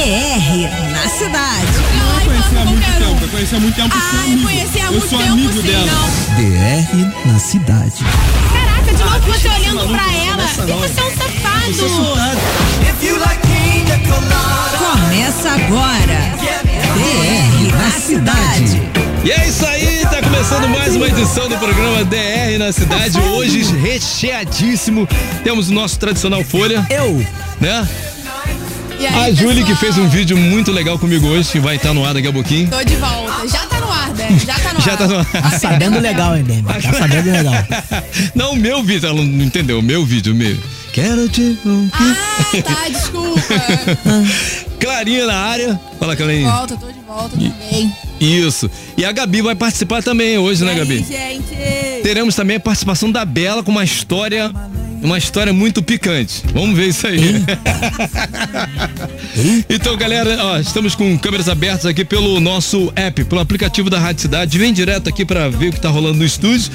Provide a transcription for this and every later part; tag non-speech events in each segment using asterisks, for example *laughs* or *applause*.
DR na cidade. Não conhecia há muito tempo, eu conhecia há muito tempo, eu sou amigo. conheci há eu muito sou tempo, amigo sim, dela. não. DR na cidade. Caraca, de novo você olhando pra ela. E você é um safado. É. Começa agora. DR na cidade. E é isso aí, tá começando mais uma edição do programa DR na cidade. Hoje recheadíssimo. Temos o nosso tradicional Folha, Eu. né? E aí, A Júlia que pessoal? fez um vídeo muito legal comigo hoje, que vai estar no ar daqui a pouquinho. Tô de volta. Já tá no ar, Dé. Já tá no Já ar. tá no ar. Tá sabendo legal, hein, Demi? Tá sabendo legal. *laughs* Não, o meu vídeo, ela não entendeu, o meu vídeo, o meu. Quero te. Ah, tá, desculpa. *laughs* Clarinha na área. Fala, Clarinha. volta, tô de volta também. Isso. E a Gabi vai participar também hoje, né, Gabi? gente. Teremos também a participação da Bela com uma história, uma história muito picante. Vamos ver isso aí. *laughs* então, galera, ó, estamos com câmeras abertas aqui pelo nosso app, pelo aplicativo da Rádio Cidade. Vem direto aqui pra ver o que tá rolando no estúdio.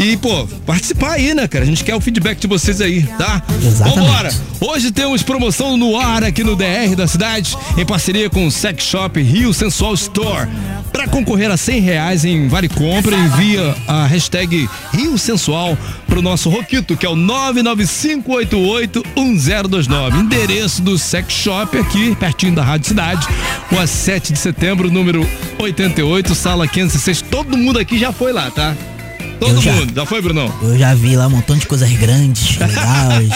E, pô, participar aí, né, cara? A gente quer o feedback de vocês aí, tá? Exatamente. Vambora! Hoje temos promoção no ar aqui no DR da cidade, em parceria com o Sex Shop Rio Sensual Store. Para concorrer a 100 reais em Vale Compra, envia a hashtag Rio Sensual pro nosso Roquito, que é o 995881029. Endereço do Sex Shop aqui, pertinho da Rádio Cidade, rua 7 de setembro, número 88, sala 506. Todo mundo aqui já foi lá, tá? Todo Eu já. mundo. Já foi, Brunão? Eu já vi lá um montão de coisas grandes, *laughs* legais.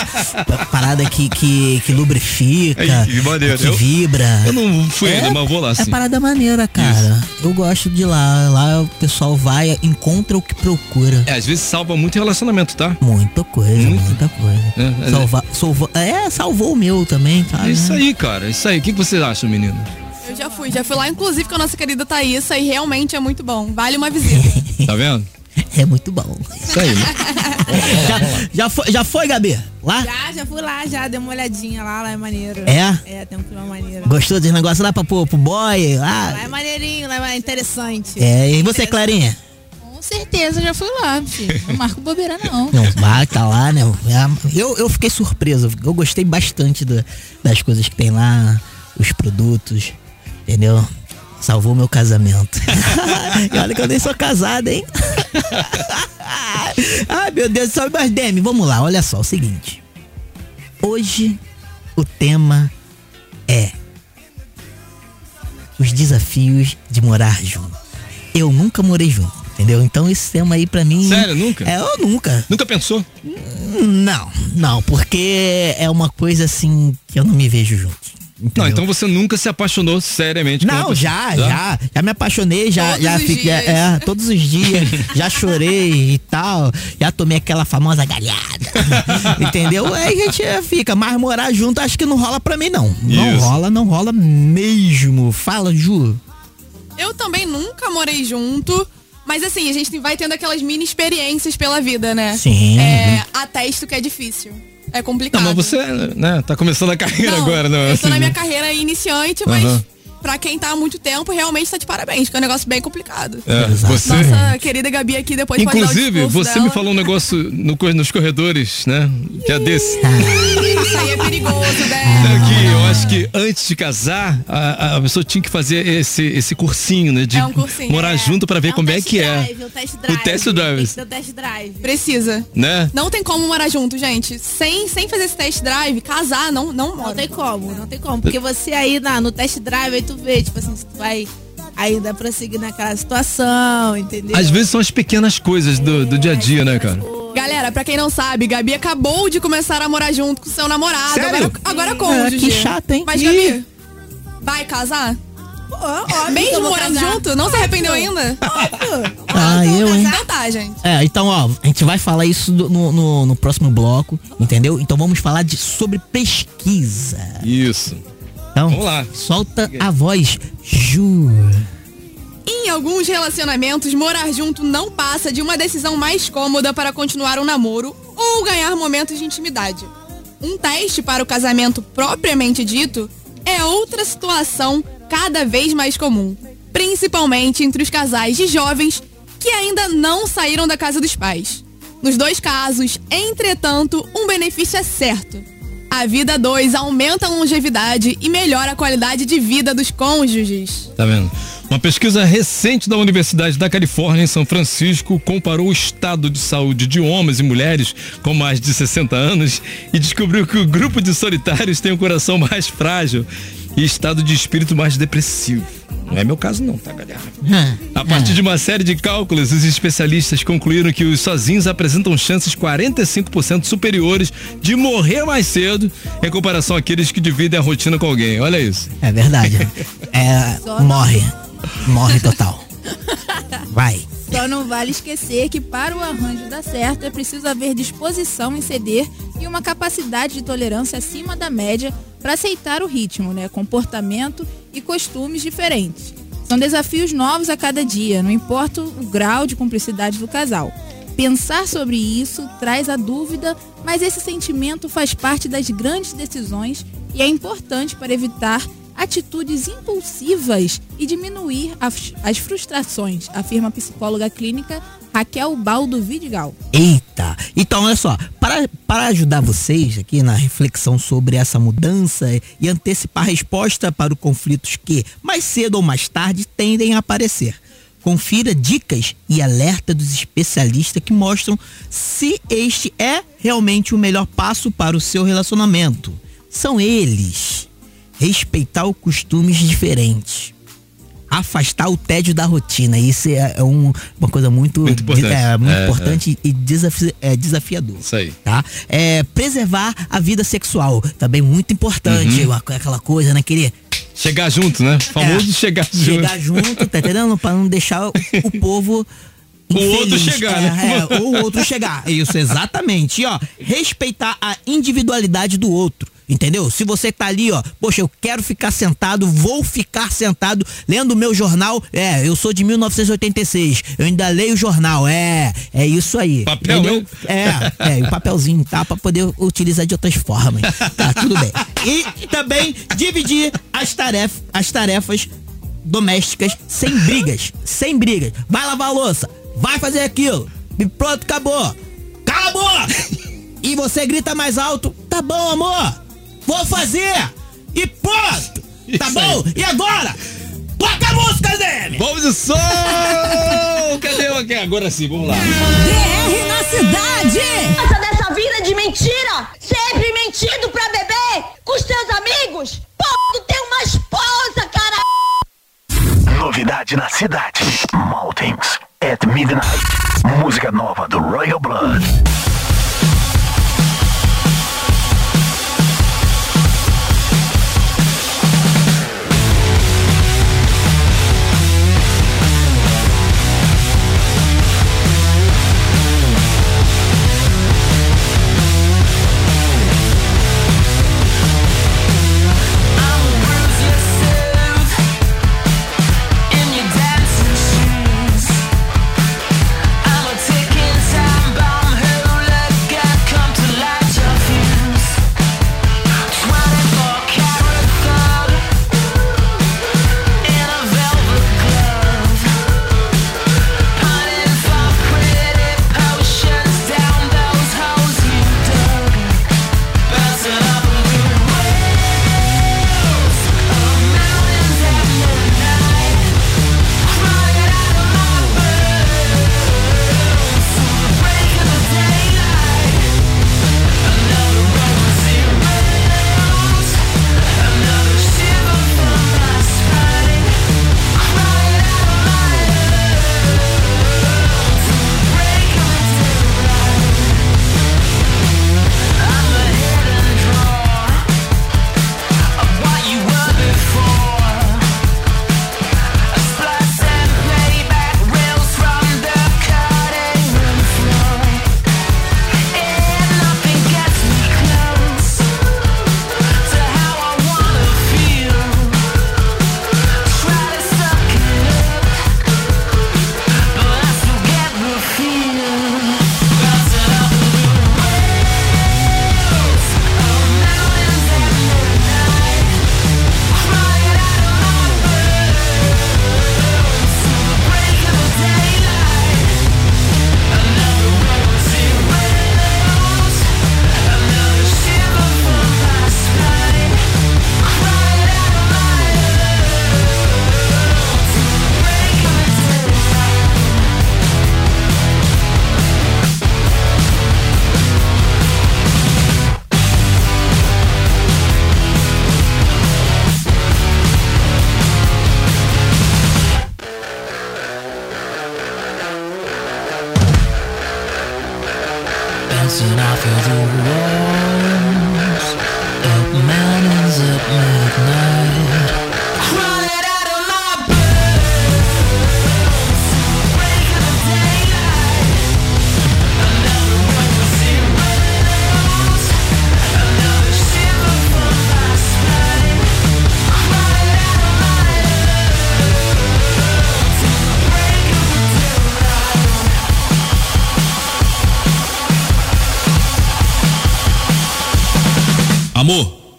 parada que, que, que lubrifica. Ai, que maneiro. Que Eu- vibra. Eu não fui É, ainda, mas vou lá É sim. parada maneira, cara. Eu gosto de lá. Lá o pessoal vai, encontra o que procura. É, às vezes salva muito relacionamento, tá? Muita coisa, Muito. muita coisa. É, é. Salva, salva- é, salvou o meu também, É sabe? isso aí, cara. é Isso aí. O que que vocês acham, menino? Eu já fui, já fui lá, inclusive, com a nossa querida Thaísa, e realmente é muito bom. Vale uma visita. *laughs* Tá vendo? É muito bom. Isso aí. né? *laughs* já, já, foi, já foi, Gabi? Lá? Já, já fui lá, já dei uma olhadinha lá, lá é maneiro. É? É, tem um clima maneiro. Gostou desse negócio lá pra, pro, pro boy? Lá? Lá é maneirinho, lá é interessante. É, e você, Clarinha? Com certeza, já fui lá, filho. Não marco bobeira, não. Não, vai, tá lá, né? É, Eu, eu fiquei surpreso. Eu gostei bastante do- das coisas que tem lá, os produtos, entendeu? Salvou meu casamento. *laughs* e olha que eu nem sou casado, hein? *laughs* Ai, meu Deus do céu. Mas, Demi, vamos lá. Olha só, é o seguinte. Hoje, o tema é os desafios de morar junto. Eu nunca morei junto, entendeu? Então esse tema aí pra mim... Sério, nunca? É, eu nunca. Nunca pensou? Não, não, porque é uma coisa assim que eu não me vejo junto. Não, entendeu? então você nunca se apaixonou seriamente Não, pessoa. já, já, já me apaixonei, já, Todos já fiquei, dias. é, todos os dias, já chorei e tal, já tomei aquela famosa galhada, *laughs* entendeu? Aí a gente fica, mas morar junto acho que não rola pra mim não, não Isso. rola, não rola mesmo. Fala, Ju. Eu também nunca morei junto. Mas assim, a gente vai tendo aquelas mini experiências pela vida, né? Sim. É, atesto que é difícil. É complicado. Não, mas você, né, tá começando a *laughs* carreira Não, agora, não? Eu tô assim, na minha né? carreira iniciante, mas. Pra quem tá há muito tempo, realmente tá de parabéns, que é um negócio bem complicado. É, Exato. você, Nossa querida Gabi aqui depois pode dar o inclusive, discurso você dela. me falou um negócio no nos corredores, né? Que é desse. *laughs* Isso aí é perigoso, né? É que eu acho que antes de casar, a, a pessoa tinha que fazer esse, esse cursinho, né? De É um cursinho, morar é. junto pra ver um como é que é. drive, O test drive. O test drive. O test drive. Precisa. Né? Não tem como morar junto, gente. Sem, sem fazer esse test drive, casar, não, não Não mora. tem como, não tem como. Porque você aí na, no test drive, aí tu vê, tipo assim, se tu vai ainda prosseguir naquela situação, entendeu? Às vezes são as pequenas coisas do, do dia a dia, né, cara? Galera, pra quem não sabe, Gabi acabou de começar a morar junto com seu namorado. Sério? Agora, agora cônjuge. que chato, hein? Mas, Ih. Gabi, vai casar? Ó, óbvio Mesmo morando casar. junto? Não se arrependeu ainda? Ah, eu, hein? Então tá, gente. É, então, ó, a gente vai falar isso no, no, no próximo bloco, entendeu? Então vamos falar de, sobre pesquisa. Isso. Então, Vamos lá. solta a voz, Ju. Em alguns relacionamentos, morar junto não passa de uma decisão mais cômoda para continuar um namoro ou ganhar momentos de intimidade. Um teste para o casamento propriamente dito é outra situação cada vez mais comum, principalmente entre os casais de jovens que ainda não saíram da casa dos pais. Nos dois casos, entretanto, um benefício é certo. A vida 2 aumenta a longevidade e melhora a qualidade de vida dos cônjuges. Tá vendo? Uma pesquisa recente da Universidade da Califórnia em São Francisco comparou o estado de saúde de homens e mulheres com mais de 60 anos e descobriu que o grupo de solitários tem o coração mais frágil e estado de espírito mais depressivo. Não é meu caso não, tá, galera? A partir de uma série de cálculos, os especialistas concluíram que os sozinhos apresentam chances 45% superiores de morrer mais cedo em comparação àqueles que dividem a rotina com alguém. Olha isso. É verdade. *laughs* É, morre. Morre total. *laughs* Vai. Só não vale esquecer que para o arranjo dar certo é preciso haver disposição em ceder e uma capacidade de tolerância acima da média para aceitar o ritmo, né? comportamento e costumes diferentes. São desafios novos a cada dia, não importa o grau de cumplicidade do casal. Pensar sobre isso traz a dúvida, mas esse sentimento faz parte das grandes decisões e é importante para evitar atitudes impulsivas e diminuir as, frustrações, afirma a psicóloga clínica Raquel Baldo Vidigal. Eita! Então, olha só, para, para ajudar vocês aqui na reflexão sobre essa mudança e antecipar a resposta para os conflitos que, mais cedo ou mais tarde, tendem a aparecer. Confira dicas e alerta dos especialistas que mostram se este é realmente o melhor passo para o seu relacionamento. São eles: respeitar os costumes diferentes. Afastar o tédio da rotina. Isso é, é um- uma coisa muito, Muito importante. é, muito É, importante e desafi- é, desafiador. Isso aí. Tá? É, preservar a vida sexual. Também muito importante. Uhum. Aquela coisa, né? Querer Chegar junto, né? Famoso é, chegar junto. chegar junto, tá entendendo? Pra não deixar o, o povo. *laughs* O outro chegar, é, né? É, ou o outro chegar. Isso, exatamente. E, ó, respeitar a individualidade do outro. Entendeu? Se você tá ali, ó, poxa, eu quero ficar sentado, vou ficar sentado lendo o meu jornal. É, eu sou de 1986. Eu ainda leio o jornal. É, é isso aí. Papel, entendeu? É, é, e o papelzinho, tá? Pra poder utilizar de outras formas. Tá, tudo bem. E também dividir as tarefas, as tarefas domésticas sem brigas. Sem brigas. Vai lavar a louça. Vai fazer aquilo. E pronto, acabou. Acabou! E você grita mais alto. Tá bom, amor. Vou fazer. E pronto. Tá Isso bom? E agora? Toca a música dele! Vamos de som! *laughs* Cadê o aqui? Agora sim, vamos lá. DR na cidade. Essa dessa vida de mentira! Sempre mentindo pra beber com os teus amigos! Pô, tu tem uma esposa, cara! Novidade na cidade. Maltings at Midnight. Música nova do Royal Blood.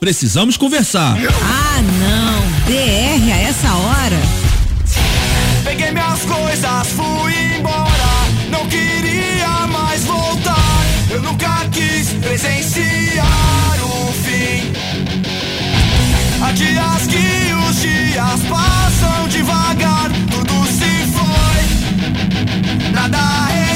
Precisamos conversar. Ah, não. DR a essa hora. Peguei minhas coisas, fui embora. Não queria mais voltar. Eu nunca quis presenciar o fim. Há dias que os dias passam devagar. Tudo se foi. Nada restou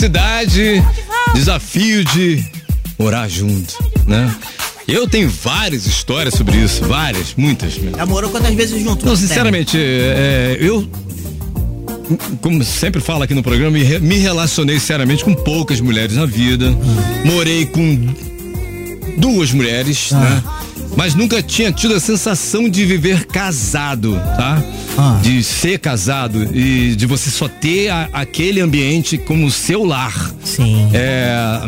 cidade, desafio de morar junto, né? Eu tenho várias histórias sobre isso, várias, muitas. Já morou quantas vezes junto? Não, sinceramente, é, eu, como sempre falo aqui no programa, me relacionei seriamente com poucas mulheres na vida. Morei com duas mulheres, né? Mas nunca tinha tido a sensação de viver casado, tá? Ah. De ser casado e de você só ter a- aquele ambiente como seu lar. Sim. É,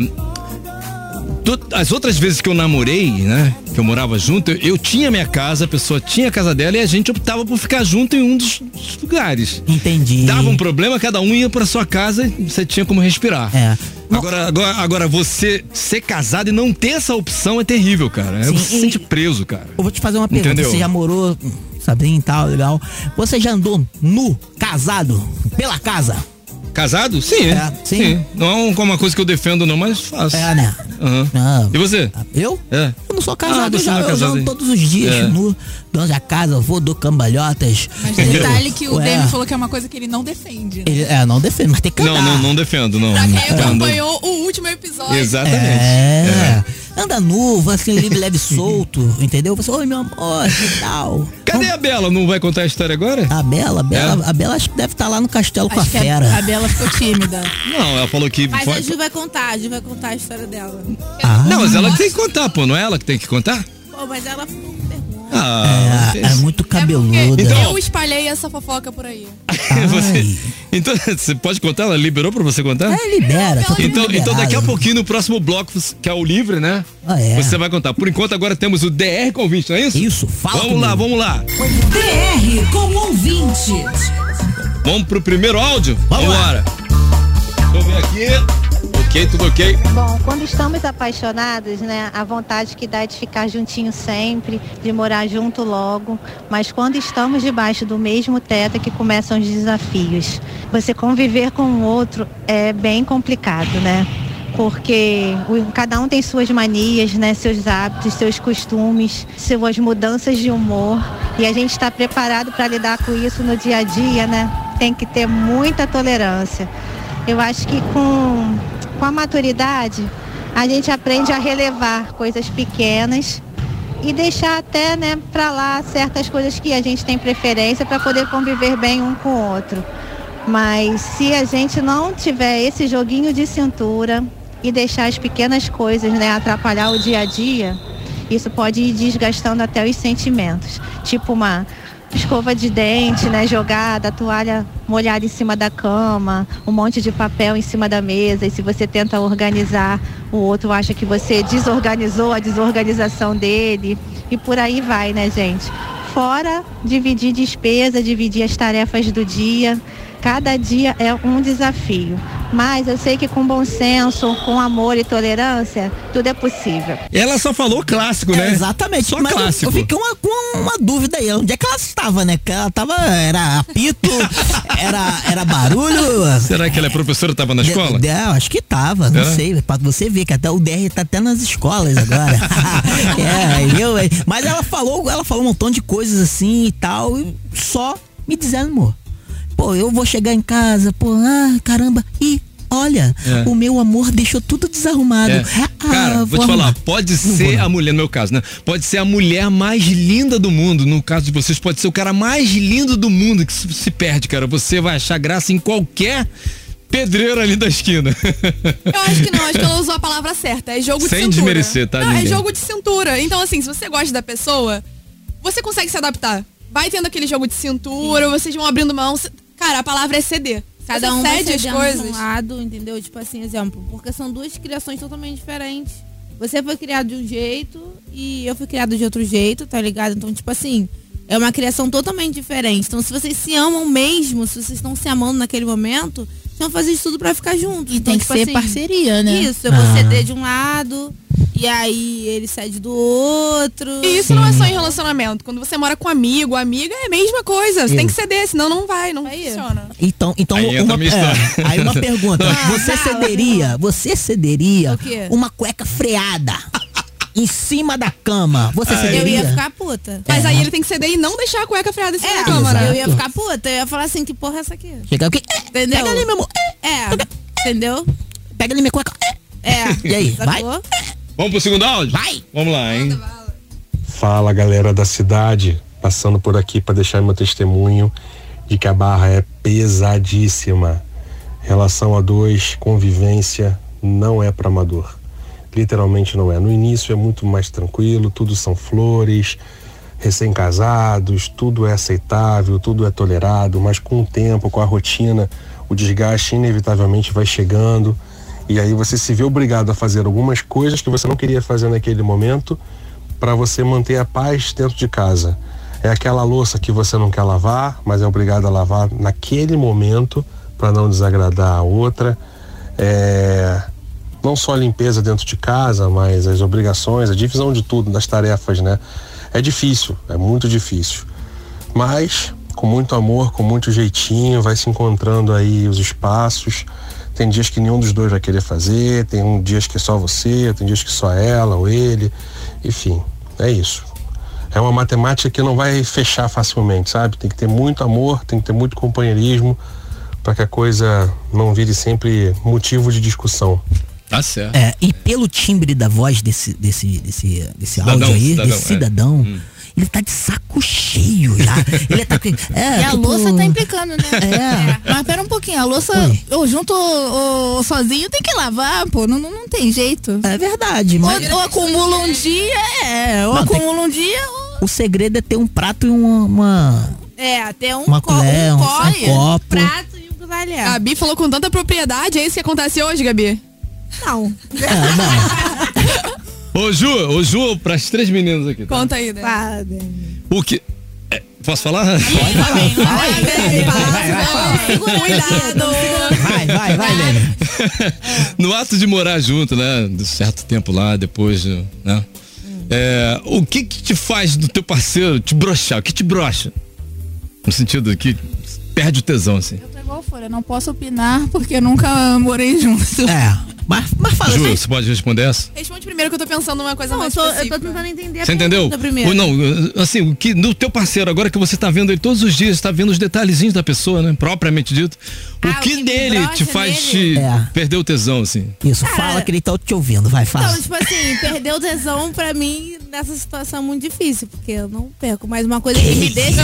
as outras vezes que eu namorei, né? Que eu morava junto, eu, eu tinha minha casa, a pessoa tinha a casa dela e a gente optava por ficar junto em um dos, dos lugares. Entendi. Dava um problema, cada um ia pra sua casa e você tinha como respirar. É. Agora, agora, agora, você ser casado e não ter essa opção é terrível, cara. É Sim, você se sente preso, cara. Eu vou te fazer uma pergunta. Entendeu? Você já morou, e tal, legal. Você já andou nu, casado, pela casa? Casado? Sim. É, sim. Não é um- uma coisa que eu defendo, não, mas faço. É, né? Aham. Não. E você? Eu? É. Eu não sou casado, Ah, eu já, não é eu já casado, hein? todos os dias É. nu, dono da casa, vou, dou cambalhotas. Mas detalhe que o Demi falou que é uma coisa que ele não defende. né? ele- é, não defendo, mas tem que Não, andar. não, não defendo, não. Pra quem Defendo. acompanhou o último episódio. Exatamente. É. Anda nu, vai assim, livre, leve, solto, *laughs* entendeu? Você, oi, meu amor, e tal. Cadê a Bela? Não vai contar a história agora? A Bela, a Bela, É? a Bela acho que deve estar lá no castelo com a Acho que fera. a, a Bela ficou tímida. *laughs* Não, ela falou que. Mas foi- a Ju vai contar, a Ju vai contar a história dela. Ah, Não, mas ela que tem que contar, pô. Não é ela que tem que contar? Pô, mas ela. Ah, é, é muito É porque cabeluda. Então- eu espalhei essa fofoca por aí. *laughs* você, então, *laughs* você pode contar? Ela liberou pra você contar? É, libera, tá Então, então daqui a pouquinho, no próximo bloco, que é o livre, né? Ah, é. Você vai contar. Por enquanto, agora temos o DR convite, não é isso? Isso, fala Vamos lá, vamos lá. DR com ouvinte. Vamos pro primeiro áudio? Vamos lá. embora. Deixa eu ver aqui. Ok, tudo ok. Bom, quando estamos apaixonados, né, a vontade que dá é de ficar juntinho sempre, de morar junto logo, mas quando estamos debaixo do mesmo teto é que começam os desafios. Você conviver com o outro é bem complicado, né? Porque cada um tem suas manias, né, seus hábitos, seus costumes, suas mudanças de humor, e a gente está preparado para lidar com isso no dia a dia, né? Tem que ter muita tolerância. Eu acho que com, com a maturidade a gente aprende a relevar coisas pequenas e deixar até, né, para lá certas coisas que a gente tem preferência para poder conviver bem um com o outro. Mas se a gente não tiver esse joguinho de cintura e deixar as pequenas coisas, né, atrapalhar o dia a dia, isso pode ir desgastando até os sentimentos. Tipo uma escova de dente, né, jogada, a toalha molhada em cima da cama, um monte de papel em cima da mesa, e se você tenta organizar, o outro acha que você desorganizou a desorganização dele, e por aí vai, né, gente? Fora dividir despesa, dividir as tarefas do dia. Cada dia é um desafio. Mas eu sei que com bom senso, com amor e tolerância, tudo é possível. Ela só falou clássico, né? É, exatamente. Só Mas eu- clássico. Eu, fiquei uma, com uma dúvida aí. Onde é que ela estava, né? Que ela tava. Era apito, *laughs* era, era barulho. Será que ela é professora, tava na escola? De- é, eu acho que tava, não Era? sei. Pra você ver que até o DR tá até nas escolas agora. *laughs* *laughs* é, eu, mas ela falou, ela falou um montão de coisas assim e tal, e só me desanimou. Pô, eu vou chegar em casa, pô, ah, caramba, e olha, É. o meu amor deixou tudo desarrumado. É. Ah, Cara, vou te falar, arrumar. pode vou, ser a mulher, no meu caso, né? Pode ser a mulher mais linda do mundo. No caso de vocês, pode ser o cara mais lindo do mundo que se, perde, cara. Você vai achar graça em qualquer pedreiro ali da esquina. Eu acho que não, acho que ela *laughs* usou a palavra certa. É jogo de Sem cintura. desmerecer, tá, Não, é ninguém. jogo de cintura. Então, assim, se você gosta da pessoa, você consegue se adaptar. Vai tendo aquele jogo de cintura, vocês vão abrindo mão. Cara, a palavra é ceder. Cada Você um cede as cedendo coisas. um lado, entendeu? Tipo assim, exemplo, porque são duas criações totalmente diferentes. Você foi criado de um jeito e eu fui criado de outro jeito, tá ligado? Então, tipo assim, é uma criação totalmente diferente. Então, se vocês se amam mesmo, se vocês estão se amando naquele momento, vão fazer de tudo pra ficar juntos. E Então, tem que tipo ser assim, parceria, né? Isso, eu vou Ah. ceder de um lado e aí ele cede do outro. E isso não é só em relacionamento. Quando você mora com amigo, amiga é a mesma coisa. Você Eu. tem que ceder, senão não vai, não Aí. funciona. Então, então Aí uma, é, aí uma pergunta. *laughs* Ah, você fala, cederia, você cederia O quê? uma cueca freada *laughs* em cima da cama? Você Eu cederia? ia ficar puta. Mas É. aí ele tem que ceder e não deixar a cueca freada em cima É, da cama, né? eu ia ficar puta, eu ia falar assim, que porra é essa aqui? Chega aqui, é, Entendeu? pega ali, meu amor. é, É, entendeu? pega ali minha cueca. é. É. E aí, vai? sacou? Vamos pro segundo áudio? Vai. Vamos lá, hein? Fala galera da cidade, passando por aqui para deixar meu testemunho de que a barra é pesadíssima. Relação a dois, convivência não é para amador. Literalmente não é. No início é muito mais tranquilo, tudo são flores, recém-casados, tudo é aceitável, tudo é tolerado, mas com o tempo, com a rotina, o desgaste inevitavelmente vai chegando e aí você se vê obrigado a fazer algumas coisas que você não queria fazer naquele momento para você manter a paz dentro de casa. É aquela louça que você não quer lavar, mas é obrigado a lavar naquele momento para não desagradar a outra. É, não só a limpeza dentro de casa, mas as obrigações, a divisão de tudo, das tarefas, né? É difícil, é muito difícil. Mas com muito amor, com muito jeitinho, vai se encontrando aí os espaços. Tem dias que nenhum dos dois vai querer fazer, tem um dias que é só você, tem dias que só ela ou ele. Enfim, é isso. É uma matemática que não vai fechar facilmente, sabe? Tem que ter muito amor, tem que ter muito companheirismo para que a coisa não vire sempre motivo de discussão. Tá certo. É, e pelo timbre da voz desse, desse, desse, desse Cidadão, áudio aí, cidadão, desse é. cidadão, Hum. ele tá de saco cheio já. ele tá. *laughs* É, E a tipo, louça tá implicando, né? É. Mas pera um pouquinho, a louça, Oi. ou junto ou, ou sozinho, tem que lavar, pô. Não, não, não tem jeito. É verdade, mas Ou, ou acumula um dia, é. Ou Não, tem- acumula um dia, ou... o segredo é ter um prato e uma. uma- É, até um, Uma co colher, um, um- copo, um copo. prato e um A talher. Gabi falou com tanta propriedade, é isso que acontece hoje, Gabi? Não. Ô, Ju, ô, Ju, pras três meninas aqui. tá? Conta aí, né? O que. é, posso falar? Cuidado! Vai, vai, vai, velho. no ato de morar junto, né? De certo tempo lá, depois, né? É, o que que te faz do teu parceiro te broxar? O que te brocha? No sentido que perde o tesão, assim. Eu tô igual folha, não posso opinar porque nunca morei junto. É. Mas, mas fala Ju, assim. você pode responder essa? Responde primeiro que eu tô pensando numa coisa Não, eu mais tô, eu tô tentando entender a Você entendeu? pergunta primeiro. Ou não, assim, o que no teu parceiro, agora que você tá vendo ele todos os dias, tá vendo os detalhezinhos da pessoa, né? Propriamente dito. O Ah, que, o que brocha te faz nele? te É. perder o tesão, assim? Isso, fala que ele tá te ouvindo, vai, fala. Então, tipo assim, perder o tesão pra mim nessa situação é muito difícil, porque eu não perco. Mas uma coisa que me deixa.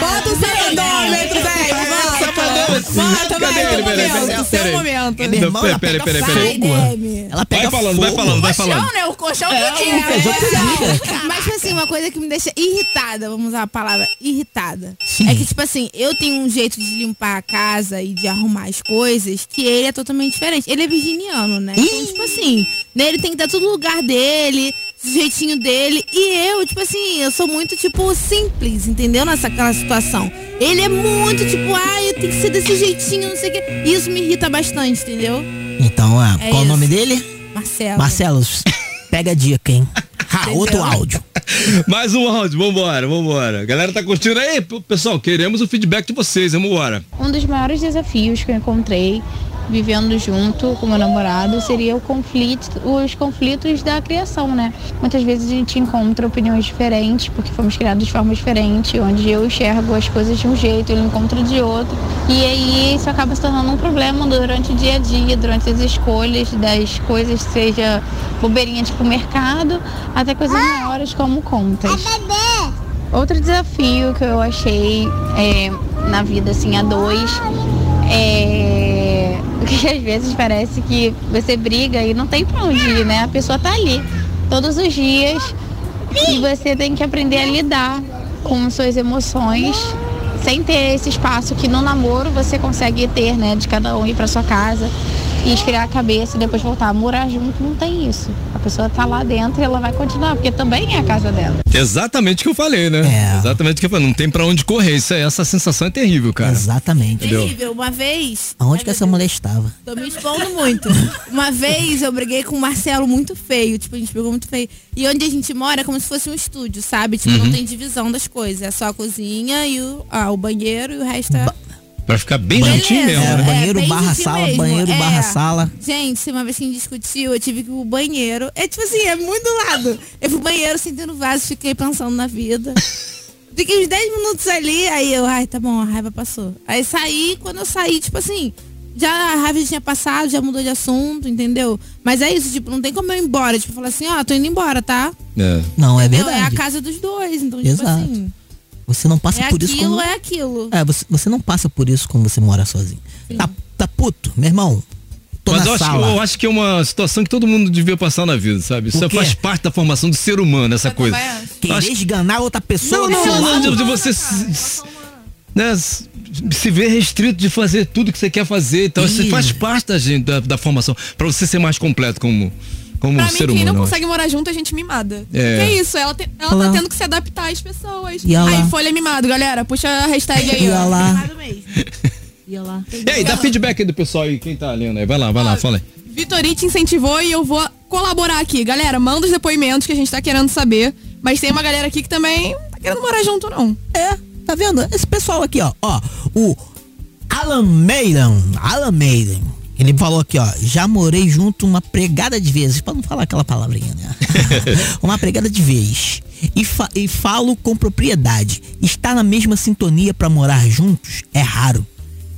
Bota o cronômetro, velho. Bota, bota, vai, teu momento, seu peraí. momento. Meu irmão, peraí, fogo. peraí. Demi. Ela pega Vai falando, fogo. vai falando, vai falando. Colchão, né? O colchão que É, que liga. Mas, tipo assim, uma coisa que me deixa irritada, vamos usar a palavra irritada. Sim. É que, tipo assim, eu tenho um jeito de limpar a casa e de arrumar as coisas que ele é totalmente diferente. Ele é virginiano, né? Então, tipo assim, nele tem que dar tudo no lugar dele, do jeitinho dele. E eu, tipo assim, eu sou muito, tipo, simples, entendeu? Nessa aquela situação. Ele é muito, tipo, ah, eu tenho que ser desse jeitinho, não sei o quê. Isso me irrita bastante, entendeu? Então, ah, É qual o isso. nome dele? Marcelo. Marcelo, *laughs* pega a dica, hein? Ha, outro áudio. *laughs* Mais um áudio, vambora, vambora. Galera tá curtindo aí? Pessoal, queremos o feedback de vocês, vambora. Um dos maiores desafios que eu encontrei vivendo junto com meu namorado seria o conflito, os conflitos da criação, né? Muitas vezes a gente encontra opiniões diferentes, porque fomos criados de forma diferente, onde eu enxergo as coisas de um jeito, ele encontra de outro. E aí isso acaba se tornando um problema durante o dia a dia, durante as escolhas das coisas, seja bobeirinha tipo mercado, até coisas maiores como contas. Outro desafio que eu achei é, na vida assim a dois é *laughs* que às vezes parece que você briga e não tem pra onde ir, né? A pessoa tá ali todos os dias e você tem que aprender a lidar com suas emoções sem ter esse espaço que no namoro você consegue ter, né? De cada um ir pra sua casa e esfriar a cabeça e depois voltar. Morar junto não tem isso. A pessoa tá lá dentro e ela vai continuar, porque também é a casa dela. Exatamente o que eu falei, né? É. Exatamente o que eu falei. Não tem pra onde correr. Isso, aí, essa sensação é terrível, cara. Exatamente. Entendeu? Terrível. Uma vez. Aonde que essa mulher estava? Tô me expondo muito. Uma vez eu briguei com o Marcelo muito feio. Tipo, a gente brigou muito feio. E onde a gente mora é como se fosse um estúdio, sabe? Tipo, Uhum. não tem divisão das coisas. É só a cozinha e o, ah, o banheiro e o resto é. Pra ficar bem Beleza. juntinho mesmo, É, né? banheiro bem barra sala, mesmo. banheiro É. barra sala. Gente, uma vez que a gente discutiu, eu tive que ir pro banheiro. É tipo assim, é muito do lado. Eu fui pro banheiro, sentei no vaso, fiquei pensando na vida. *laughs* Fiquei uns 10 minutos ali, aí eu, ai, tá bom, a raiva passou. Aí saí, quando eu saí, tipo assim, já a raiva já tinha passado, já mudou de assunto, entendeu? Mas é isso, tipo, não tem como eu ir embora. Tipo, falar assim, ó, tô indo embora, tá? É. Não, é Entendeu? É a verdade. casa dos dois, então, tipo Exato. assim, Você não passa é por isso aquilo, como... é aquilo. É, você, você não passa por isso quando você mora sozinho. Tá, tá puto, meu irmão. Tô Mas na eu acho, eu acho que é uma situação que todo mundo devia passar na vida, sabe? Isso faz parte da formação do ser humano, essa coisa. Querer Acho que- esganar outra pessoa Não, não, não, lado. de, você né, se ver restrito de fazer tudo que você quer fazer. Então, isso faz parte da, gente, da, da formação. Pra você ser mais completo como, como Pra um mim, ser quem humano. não consegue morar junto é gente mimada. É. Que é isso, ela, te- ela tá tendo que se adaptar às pessoas. E olha Aí, lá. folha mimado, galera. Puxa a hashtag aí, Ia ó. lá. Errado mesmo. Ia lá. E aí, dá feedback aí do pessoal aí, quem tá lendo aí. Vai lá, vai lá, fala aí. Vitorite incentivou e eu vou colaborar aqui. Galera, manda os depoimentos que a gente tá querendo saber. Mas tem uma galera aqui que também não tá querendo morar junto, não. É, tá vendo? Esse pessoal aqui, ó. Ó, o Alan Maiden. Alan Maiden. Ele falou aqui, ó. Já morei junto uma pregada de vezes. Pra não falar aquela palavrinha, né? *laughs* uma pregada de vez. E, fa- e falo com propriedade. Estar na mesma sintonia pra morar juntos é raro.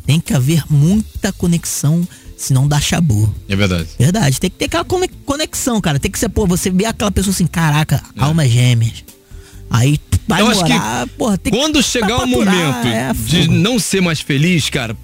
Tem que haver muita conexão, senão dá chabu. É verdade. Verdade, tem que ter aquela conex- conexão, cara. Tem que ser, pô, você vê aquela pessoa assim, caraca, almas gêmeas. Aí vai É. Eu acho morar, que porra, Quando chegar o momento é, de não ser mais feliz, cara,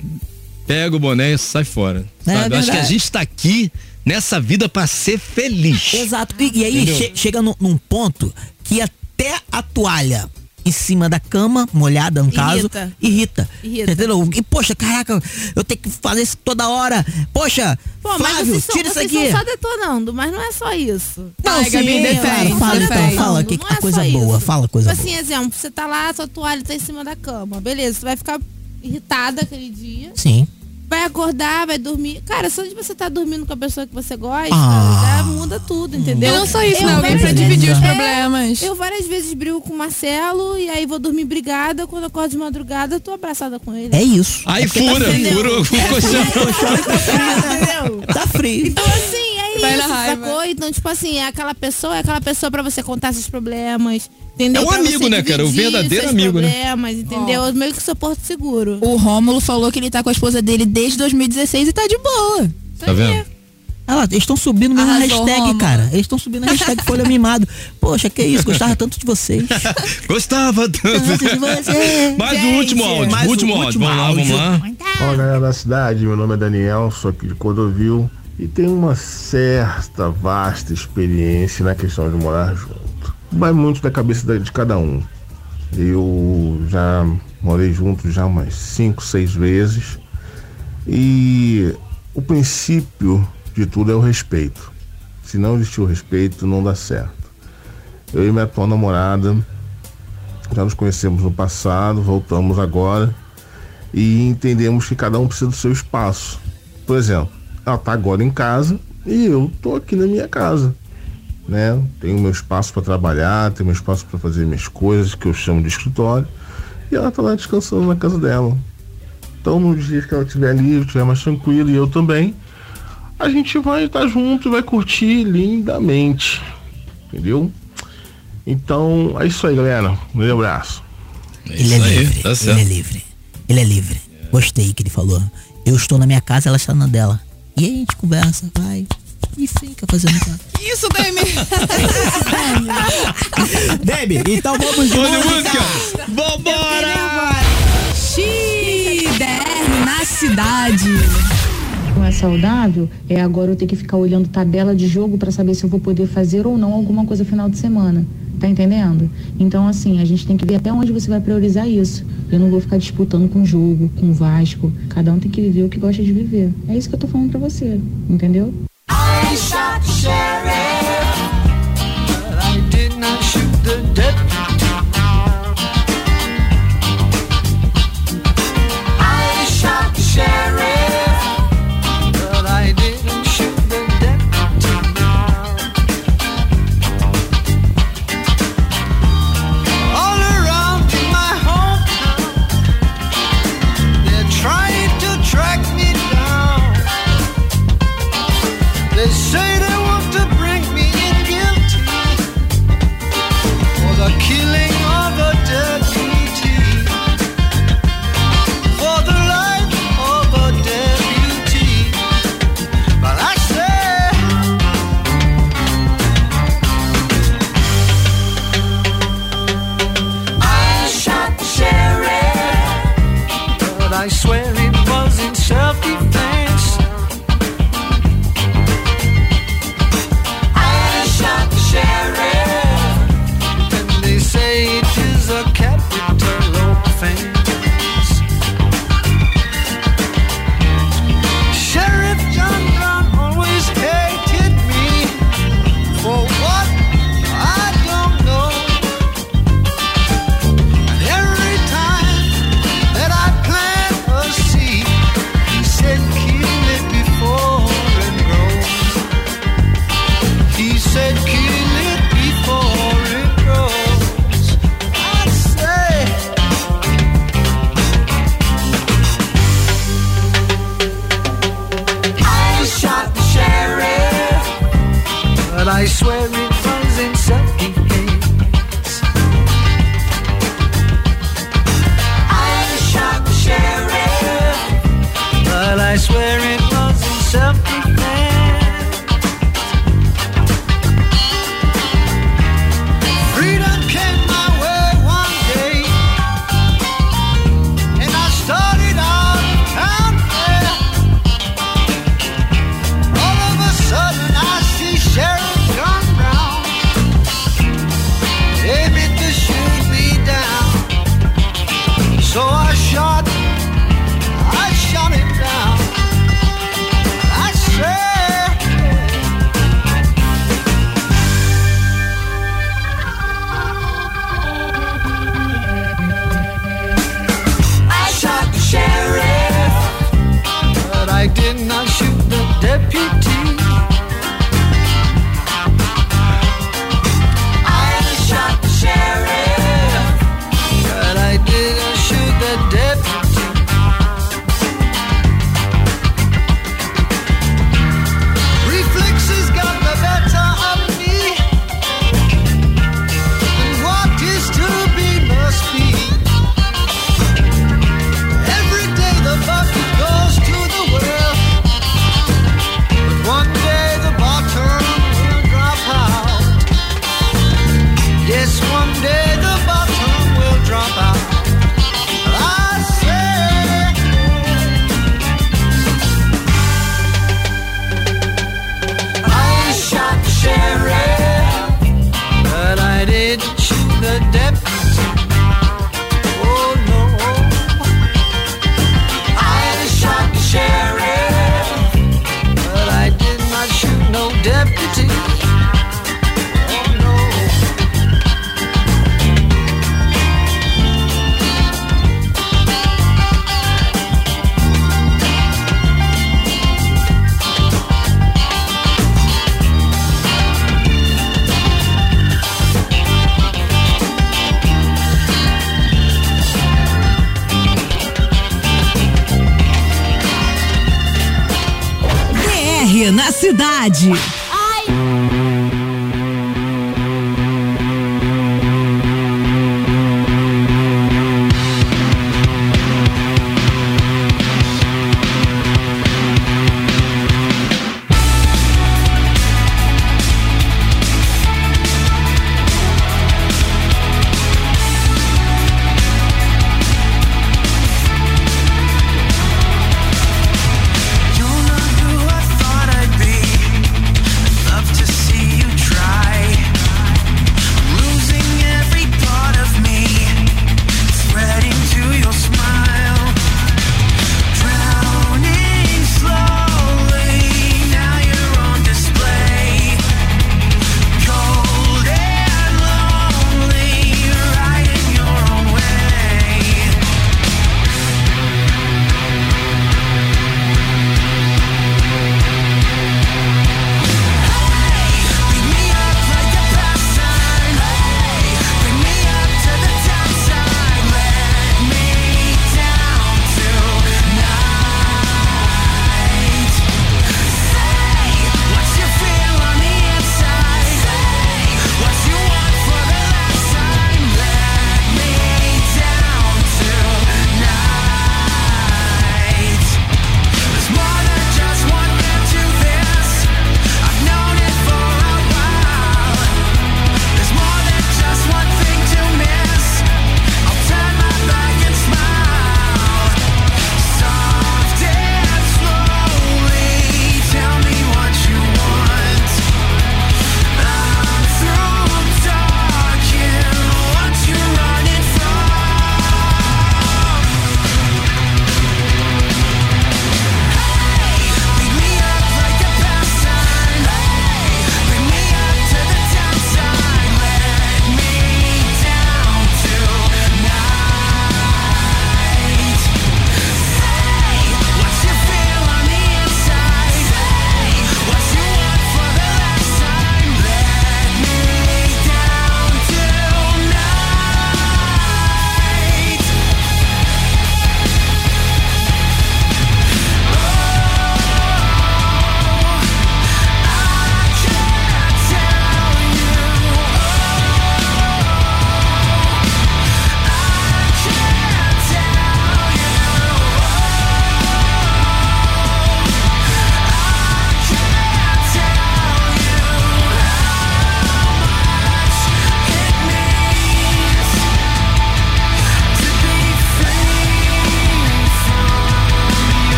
pega o boné e sai fora. É sabe? Eu acho que a gente tá aqui nessa vida pra ser feliz. Exato. E, e aí che- chega num, num ponto que até a toalha em cima da cama, molhada no caso, Irrita. irrita. Irrita. Entendeu? E poxa, caraca, eu tenho que fazer isso toda hora. Poxa, Pô, mas Flávio, vocês, são, tira isso vocês aqui. são só detonando, mas não é só isso. Não, Ai, sim, Gabi, defende, claro, fala então, fala que Não a é coisa boa, isso. fala coisa tipo boa. assim, exemplo, você tá lá, sua toalha tá em cima da cama. Beleza, você vai ficar irritada aquele dia. Sim. vai acordar, vai dormir. Cara, só de você estar dormindo com a pessoa que você gosta, Ah. já muda tudo, entendeu? E não só isso, Eu né? Alguém pra dividir os É, problemas. eu várias vezes brigo com o Marcelo e aí vou dormir brigada. Quando eu acordo de madrugada, eu tô abraçada com ele. É isso. Aí É porque tá fura, frio. fura o colchão. Entendeu? Tá frio. Então, assim, é Vai isso, raiva. sacou? Então, tipo assim, é aquela pessoa, é aquela pessoa pra você contar seus problemas. Entendeu? É um Pra amigo, né, cara? O verdadeiro seus amigo, né? problemas, entendeu? Meio que seu porto seguro. O Rômulo falou que ele tá com a esposa dele desde 2016 e tá de boa. Tá vendo? Olha lá, eles estão subindo mesmo a Arrasou, hashtag, Roma. cara. Eles estão subindo a hashtag *laughs* Folha Mimado. Poxa, que isso, gostava tanto de vocês. *laughs* Gostava tanto. Tanto de você. *laughs* Mais um Gente, último áudio. mais um último áudio. Vamos lá, vamos lá. Fala galera da cidade, meu nome é Daniel, sou aqui de Cordovil e tenho uma certa, vasta experiência na questão de morar junto. Vai muito da cabeça de cada um. Eu já morei junto já umas 5, 6 vezes e o princípio de tudo é o respeito. Se não existir o respeito, não dá certo. Eu e minha atual namorada já nos conhecemos no passado, voltamos agora e entendemos que cada um precisa do seu espaço. Por exemplo, ela está agora em casa e eu estou aqui na minha casa. Né? Tenho meu espaço para trabalhar, tenho meu espaço para fazer minhas coisas, que eu chamo de escritório, e ela está lá descansando na casa dela. Então, no dia que ela estiver livre, estiver mais tranquila e eu também, a gente vai estar junto e vai curtir lindamente. Entendeu? Então, é isso aí, galera. Um grande abraço. Ele é Isso aí, livre. tá ele é livre. Ele é livre. Gostei que ele falou. Eu estou na minha casa, ela está na dela. E aí a gente conversa, vai. E fica fazendo. Isso, Demi. *laughs* Baby, então vamos de música. música. Vambora! XDR na cidade. não é saudável, é agora eu ter que ficar olhando tabela de jogo para saber se eu vou poder fazer ou não alguma coisa final de semana. Tá entendendo? Então, assim, a gente tem que ver até onde você vai priorizar isso. Eu não vou ficar disputando com o jogo, com o Vasco. Cada um tem que viver o que gosta de viver. É isso que eu tô falando pra você, entendeu?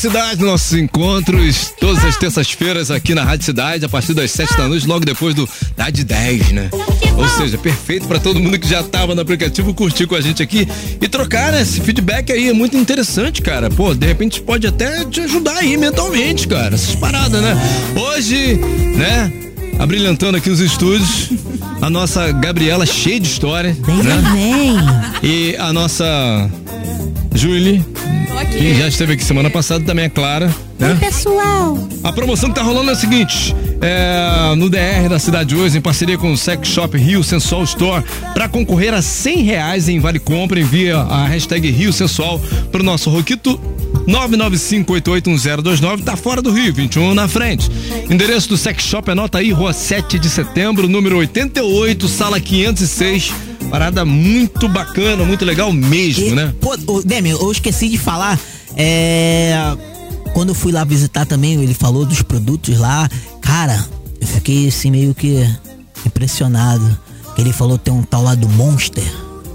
Cidade, nossos encontros, todas as terças-feiras aqui na Rádio Cidade, a partir das 7 da noite, logo depois do da de 10, né? Ou seja, perfeito pra todo mundo que já tava no aplicativo curtir com a gente aqui e trocar, né? Esse feedback aí é muito interessante, cara. Pô, de repente pode até te ajudar aí mentalmente, cara. Essas paradas, né? Hoje, né? Abrilhantando aqui os estúdios, a nossa Gabriela cheia de história. né? E a nossa Julie, que já esteve aqui semana passada, também é Clara. Né? pessoal. A promoção que tá rolando é a seguinte: é, no DR da cidade hoje, em parceria com o Sex Shop Rio Sensual Store, para concorrer a 100 reais em Vale Compra, envia a hashtag Rio Sensual pro nosso Roquito 995881029, tá fora do Rio, 21 na frente. Endereço do Sex Shop, anota aí, Rua 7 de Setembro, número 88, sala 506. Parada muito bacana, muito legal mesmo, né? Pô, Demi, eu esqueci de falar. É. Quando eu fui lá visitar também, ele falou dos produtos lá. Cara, eu fiquei assim meio que impressionado. Ele falou tem um tal lá do Monster.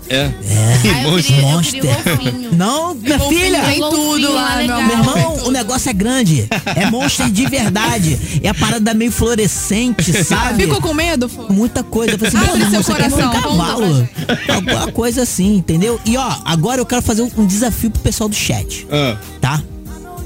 É. É. Ah, queria- Monster. um golfinho. Não, minha Golfinho filha. tem tudo lá, meu Meu amor. irmão, o negócio é grande. É monstro de verdade. É a parada meio fluorescente, *laughs* sabe? Ficou com medo? Fô? Muita coisa. Eu falei assim, Abre "Meu irmão, seu um coração, conta cavalo. Alguma coisa assim, entendeu? E ó, agora eu quero fazer um- um desafio pro pessoal do chat. Ah. Tá?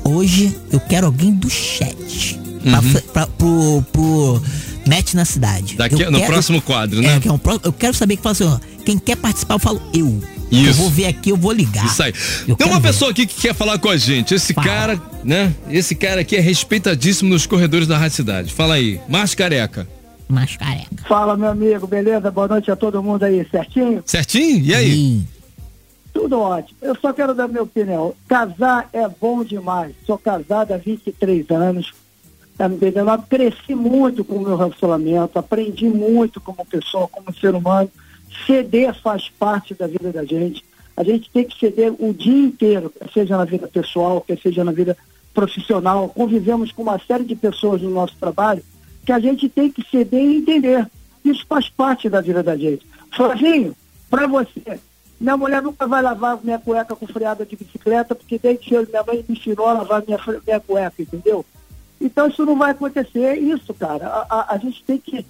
Hoje eu quero alguém do chat. Pra, Uhum. fa- pra- pro, pro Match na cidade. Daqui- Eu no próximo quadro, né? É, que é um eu quero saber que fala assim, ó, quem quer participar, eu falo eu. Isso. Eu vou ver aqui, eu vou ligar. Isso aí. Eu Tem quero uma ver. pessoa aqui que quer falar com a gente. Esse cara, né? Esse cara aqui é respeitadíssimo nos corredores da Rádio Cidade. Fala aí, Márcio Careca. Careca. Fala, meu amigo, beleza? Boa noite a todo mundo aí, certinho? Certinho? E aí? Tudo ótimo. Eu só quero dar minha opinião. Casar é bom demais. Sou casado há 23 anos. Tá me? Eu cresci muito com o meu relacionamento, aprendi muito como pessoa, como ser humano. Ceder faz parte da vida da gente. A gente tem que ceder o dia inteiro, quer seja na vida pessoal, quer seja na vida profissional. Convivemos com uma série de pessoas no nosso trabalho que a gente tem que ceder e entender. Isso faz parte da vida da gente. Flavinho, para você, minha mulher nunca vai lavar minha cueca com freada de bicicleta, porque desde que eu- minha mãe me ensinou a lavar minha, minha cueca, entendeu? Então isso não vai acontecer, isso, cara. A, a- a gente tem que,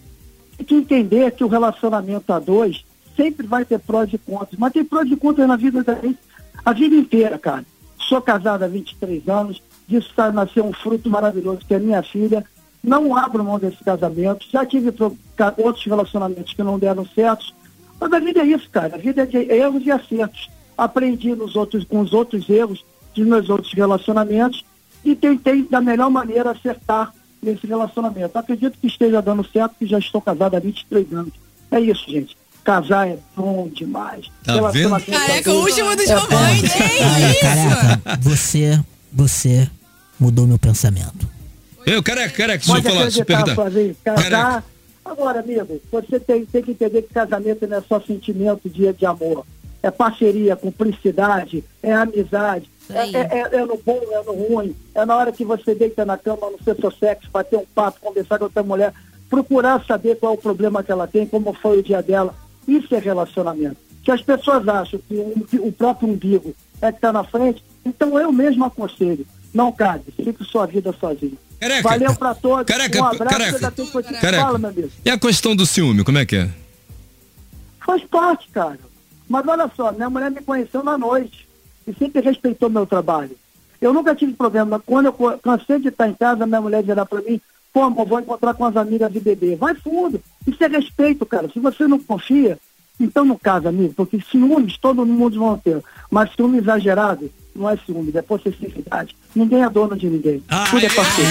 tem que entender que o relacionamento a dois sempre vai ter prós e contras, mas tem prós e contras na vida da gente a vida inteira, cara. Sou casado há 23 anos, disso está nasceu um fruto maravilhoso, que é minha filha. Não abro mão desse casamento. Já tive outros relacionamentos que não deram certos, mas a vida é isso, cara. A vida é de erros e acertos. Aprendi nos outros, com os outros erros dos meus outros relacionamentos e tentei da melhor maneira acertar nesse relacionamento. Acredito que esteja dando certo, que já estou casado há 23 anos. É isso, gente. Casar é bom demais. Tá Relacionamento Careca, é o bom. último dos É demais. Careca, você, você mudou meu pensamento. Eu, careca, careca, deixa eu Pode falar, eu acreditar, perguntar. Flavinho, casar. Agora, amigo, você tem, tem que entender que casamento não é só sentimento de, de amor. É parceria, cumplicidade, é amizade. É, é- é- é no bom, é no ruim. É na hora que você deita na cama, no seu sexo, bater um papo, conversar com outra mulher, procurar saber qual é o problema que ela tem, como foi o dia dela. Isso é relacionamento. Que as pessoas acham que o, que o próprio umbigo é que está na frente, então eu mesmo aconselho. Não cabe, fique sua vida sozinho. Careca. Valeu pra todos. Careca, um abraço. careca. Careca. Fala, meu amigo. E a questão do ciúme, como é que é? Faz parte, cara. Mas olha só, minha mulher me conheceu na noite e sempre respeitou meu trabalho. Eu nunca tive problema. Quando eu cansei de estar em casa, minha mulher virar pra mim, pô, amor, vou encontrar com as amigas de bebê. Vai fundo. Isso é respeito, cara. Se você não confia, então não casa, amigo, porque ciúmes todo mundo vão ter. Mas ciúme exagerado não é ciúme, é possessividade. Ninguém é dono de ninguém. Tudo é parceiro.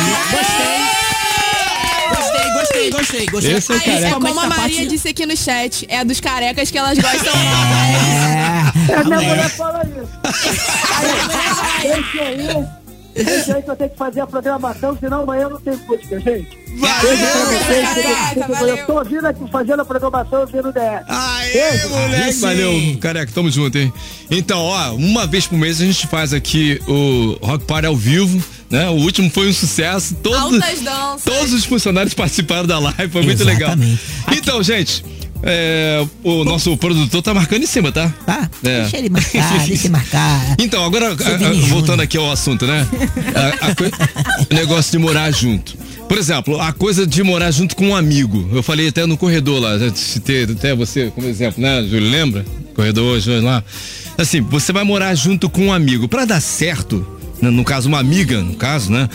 Gostei, gostei, gostei, gostei. Esse é é como a Maria parte- disse aqui no chat, é dos carecas que elas gostam mais. É, *laughs* minha mulher fala isso. Aí, deixa aí. Deixa aí que eu tenho que fazer a programação, senão amanhã eu não tenho música, gente. Beijo pra vocês, Caraca, valeu. Eu tô ouvindo aqui fazendo a programação, eu vi no DR. Beijo. Moleque, valeu, careca, tamo junto, hein? Então, ó, uma vez por mês a gente faz aqui o Rock Party ao vivo, né? O último foi um sucesso. Todo, Altas danças. todos os funcionários participaram da live, foi muito legal. Exatamente. Então, gente, é, o nosso produtor tá marcando em cima, tá? Tá? É. Deixa ele marcar, *laughs* deixa ele marcar. Então, agora, a- voltando aqui ao assunto, né? A- a coi- o negócio de morar junto. Por exemplo, a coisa de morar junto com um amigo. Eu falei até no corredor lá, já citei até você como exemplo, né, Júlio? Lembra? Corredor hoje lá. Assim, você vai morar junto com um amigo. Pra dar certo, né, no caso, uma amiga, no caso, né?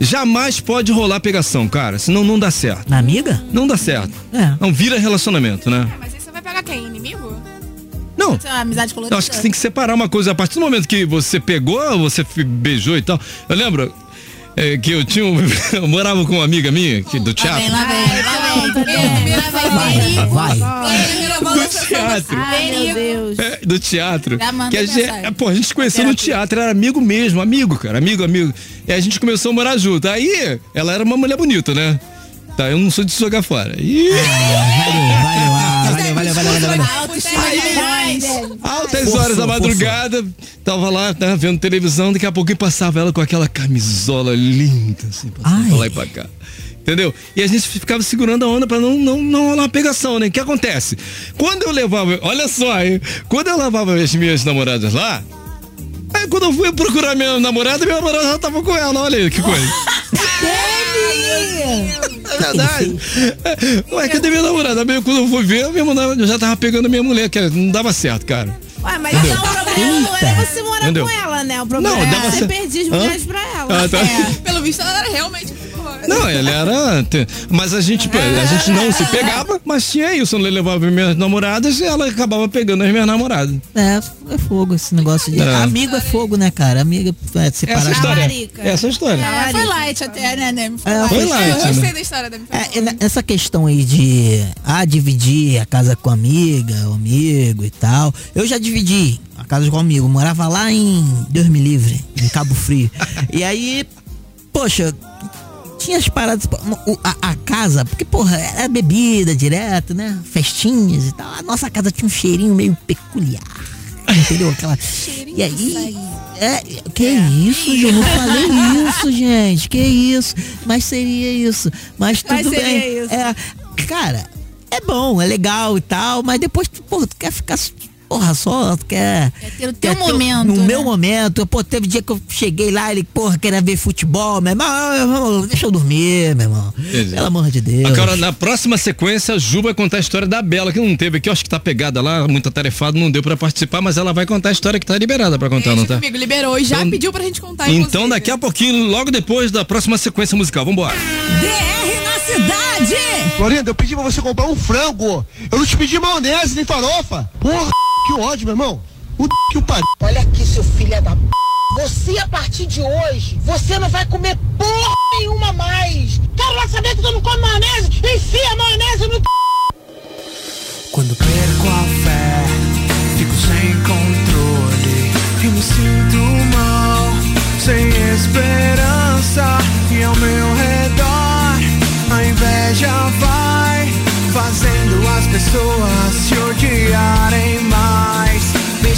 Jamais pode rolar pegação, cara. Senão não dá certo. Na amiga? Não dá certo. É. Não vira relacionamento, né? Mas aí você vai pegar quem? Inimigo? Não. É amizade colorida. Eu acho que você tem que separar uma coisa. A partir do momento que você pegou, você beijou e tal. Eu lembro é, que eu tinha um, *laughs* eu morava com uma amiga minha que, do teatro. Lá vem, lá vem? Lá vem, Vai, vai. Do teatro. Ai, meu Deus. É, do teatro. Que a gente, é, pô, a gente se conheceu no teatro, era amigo mesmo, amigo, cara, amigo, amigo. E a gente começou a morar junto. Aí, ela era uma mulher bonita, né? Tá, eu não sou de jogar fora. Ih, Ah, valeu, valeu, valeu, valeu, valeu, valeu. Autoestima de milhões. altas horas da madrugada, tava lá, né, vendo televisão, daqui a pouquinho passava ela com aquela camisola linda, assim, passando pra lá e pra cá. Entendeu? E a gente ficava segurando a onda pra não, não, não rolar uma pegação, né? O que acontece? Quando eu levava. Olha só, hein? Quando eu levava as minhas namoradas lá. Aí quando eu fui procurar minha namorada, minha namorada já tava com ela. Olha aí que coisa. *laughs* É verdade. Ué, cadê minha namorada? Aí, Quando eu fui ver, minha namorada eu já tava pegando a minha mulher, que não dava certo, cara. Ué, mas Entendeu? então o problema não era você morar Entendeu? com ela, né? O problema Não, é você perder as Hã? mulheres pra ela. Ah, tá. É, pelo visto, ela era realmente. Não, ele era. Mas a gente, a gente não se pegava, mas tinha isso. Eu levava minhas namoradas e ela acabava pegando as minhas namoradas. É, é fogo esse negócio de. É. Amigo é fogo, né, cara? Amigo é separar. Essa história. Essa história. É, foi light até, né, né? É, foi light, Eu gostei né? da história da minha É, e essa questão aí de ah, dividir a casa com amiga, o amigo e tal. Eu já dividi a casa com amigo. Morava lá em Deus me livre, em Cabo Frio. *laughs* e aí, poxa, tinha as paradas. A, a casa, porque, porra, era bebida direto, né? Festinhas e tal. A nossa casa tinha um cheirinho meio peculiar. Entendeu? Aquela. *laughs* e aí. É, que isso, Ju? Não falei *laughs* isso, gente. Que isso. Mas seria isso. Mas tudo Mas seria bem. isso. É, cara, é bom, é legal e tal, mas depois, porra, tu quer ficar. Porra, só, quer. ter o quer teu ter momento, No né? meu momento. Pô, teve dia que eu cheguei lá, ele, porra, queria ver futebol, meu irmão. Deixa eu dormir, meu irmão. Entendi. Pelo amor de Deus. Agora, na próxima sequência, a Ju vai contar a história da Bela, que não teve aqui. Eu acho que tá pegada lá, muito atarefado, não deu pra participar, mas ela vai contar a história que tá liberada pra contar, não tá? Amigo, liberou e já Então- pediu pra gente contar. Então, daqui a pouquinho, logo depois da próxima sequência musical. Vambora. DR cidade. Florinda, eu pedi pra você comprar um frango. Eu não te pedi maionese nem farofa. Porra, que ódio, meu irmão. O que o pariu. Olha aqui, seu filho da p. Você, a partir de hoje, você não vai comer porra nenhuma mais. Quero lá saber que tu não come maionese? Enfia a maionese no Quando perco a fé, fico sem controle e me sinto mal, sem esperança. E ao meu redor, inveja vai fazendo as pessoas se odiarem mais. Me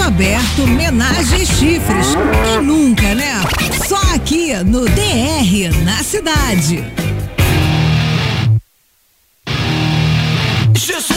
Relacionamento aberto, homenagem e chifres. Quem nunca, né? Só aqui no DR, na cidade. Just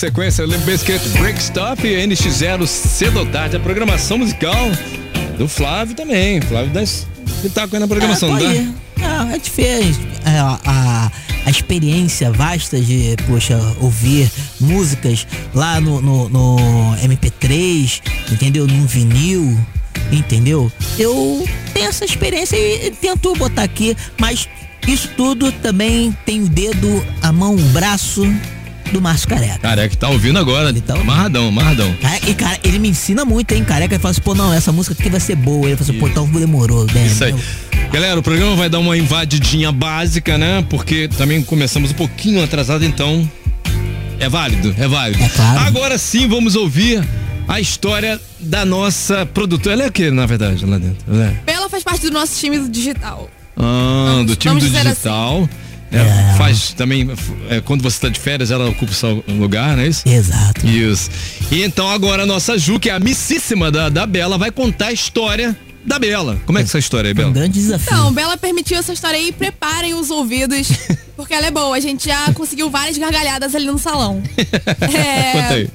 sequência. Lembro bem que Break Stop e NX0 cedo ou tarde. A programação musical do Flávio também. Flávio das. Que tá com aí na programação, a gente fez é, a, a experiência vasta de, poxa, ouvir músicas lá no, no, no MP3, entendeu? Num vinil, entendeu? Eu tenho essa experiência e, e tento botar aqui, mas isso tudo também tem o dedo, a mão, o braço do Márcio Careca. Careca tá ouvindo agora. tá amarradão, amarradão. Cara, e cara, ele me ensina muito, hein, careca. Ele fala assim, pô, não, essa música aqui vai ser boa. Ele fala assim, pô, então demorou, né? Isso aí. Galera, o programa vai dar uma invadidinha básica, né? Porque também começamos um pouquinho atrasado, então é válido, é válido. Agora sim vamos ouvir a história da nossa produtora. Ela é o que, na verdade, lá dentro? Ela é- Bela faz parte do nosso time do digital. Ah, do time vamos do dizer assim. Digital. É, Faz também, é, quando você está de férias, ela ocupa o seu lugar, não é isso? Exato. Isso. E então agora a nossa Ju, que é a missíssima da, da Bela, vai contar a história da Bela. Como é que é essa história aí, Bela? Um grande desafio. Então, Bela permitiu essa história aí, preparem os ouvidos, *laughs* porque ela é boa. A gente já conseguiu várias gargalhadas ali no salão. *laughs* É, Conta aí.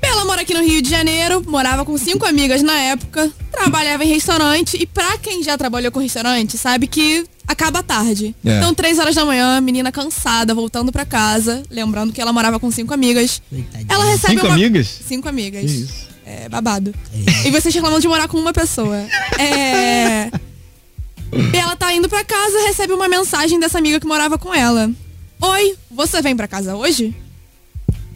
Bela mora aqui no Rio de Janeiro, morava com cinco amigas na época, trabalhava em restaurante e pra quem já trabalhou com restaurante, sabe que acaba tarde. É. Então, três horas da manhã, menina cansada, voltando pra casa, lembrando que ela morava com cinco amigas. Ela recebe Cinco uma... amigas? Cinco amigas. Isso? É babado. E vocês reclamando de morar com uma pessoa. É. Ela tá indo pra casa, recebe uma mensagem dessa amiga que morava com ela. Oi, você vem pra casa hoje?